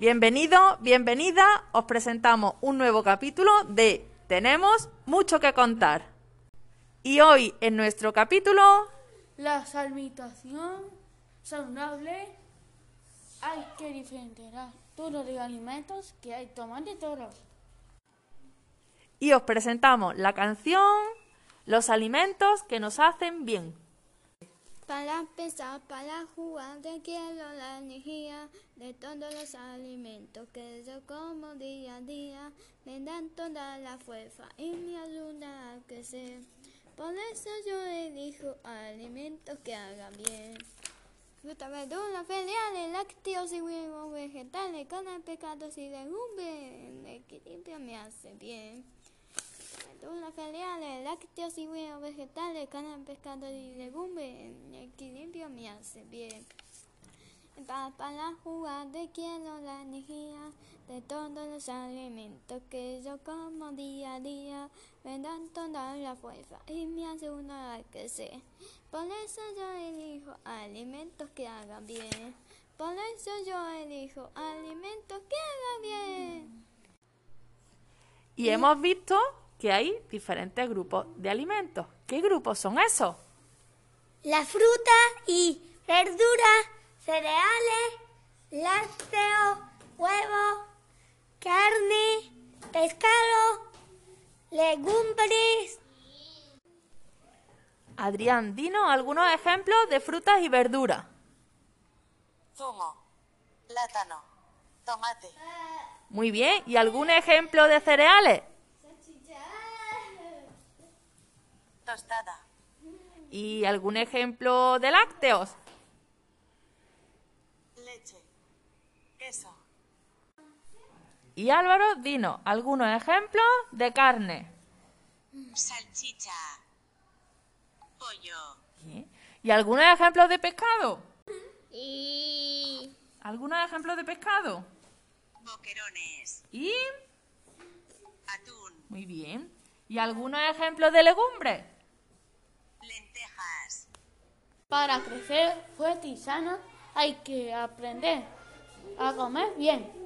Bienvenido, bienvenida. Os presentamos un nuevo capítulo de Tenemos mucho que contar. Y hoy en nuestro capítulo La alimentación saludable hay que diferenciar todos los alimentos que hay tomate todos. y os presentamos la canción Los alimentos que nos hacen bien. Para empezar, para jugar, te quiero de todos los alimentos que yo como día a día. Me dan toda la fuerza y me ayuda a crecer. Por eso yo elijo alimentos que hagan bien. Fruta, verdura, cereales, lácteos y huevos, vegetales, carne, pescados y legumbres. El equilibrio me hace bien. Verduras, cereales, lácteos y huevos, vegetales, carne, pescado y legumbres. El equilibrio me hace bien. Para, jugar te quiero la energía de todos los alimentos que yo como día a día. Me dan toda la fuerza y me ayuda a crecer. Por eso yo elijo alimentos que hagan bien. Por eso yo elijo alimentos que hagan bien. Y hemos visto que hay diferentes grupos de alimentos. ¿Qué grupos son esos? La fruta y verduras, cereales, lácteos, huevos, carne, pescado, legumbres. Adrián, dinos algunos ejemplos de frutas y verduras. zumo, plátano, tomate, Muy bien. ¿Y algún ejemplo de cereales? tostada, ¿Y algún ejemplo de lácteos? Leche, queso, Y Álvaro, dinos algunos ejemplos de carne. salchicha, pollo, Bien. ¿Y algunos ejemplos de pescado? Y ¿Algunos ejemplos de pescado? boquerones, ¿Y? atún, Muy bien. ¿Y algunos ejemplos de legumbres? lentejas, Para crecer fuerte y sano hay que aprender a comer bien.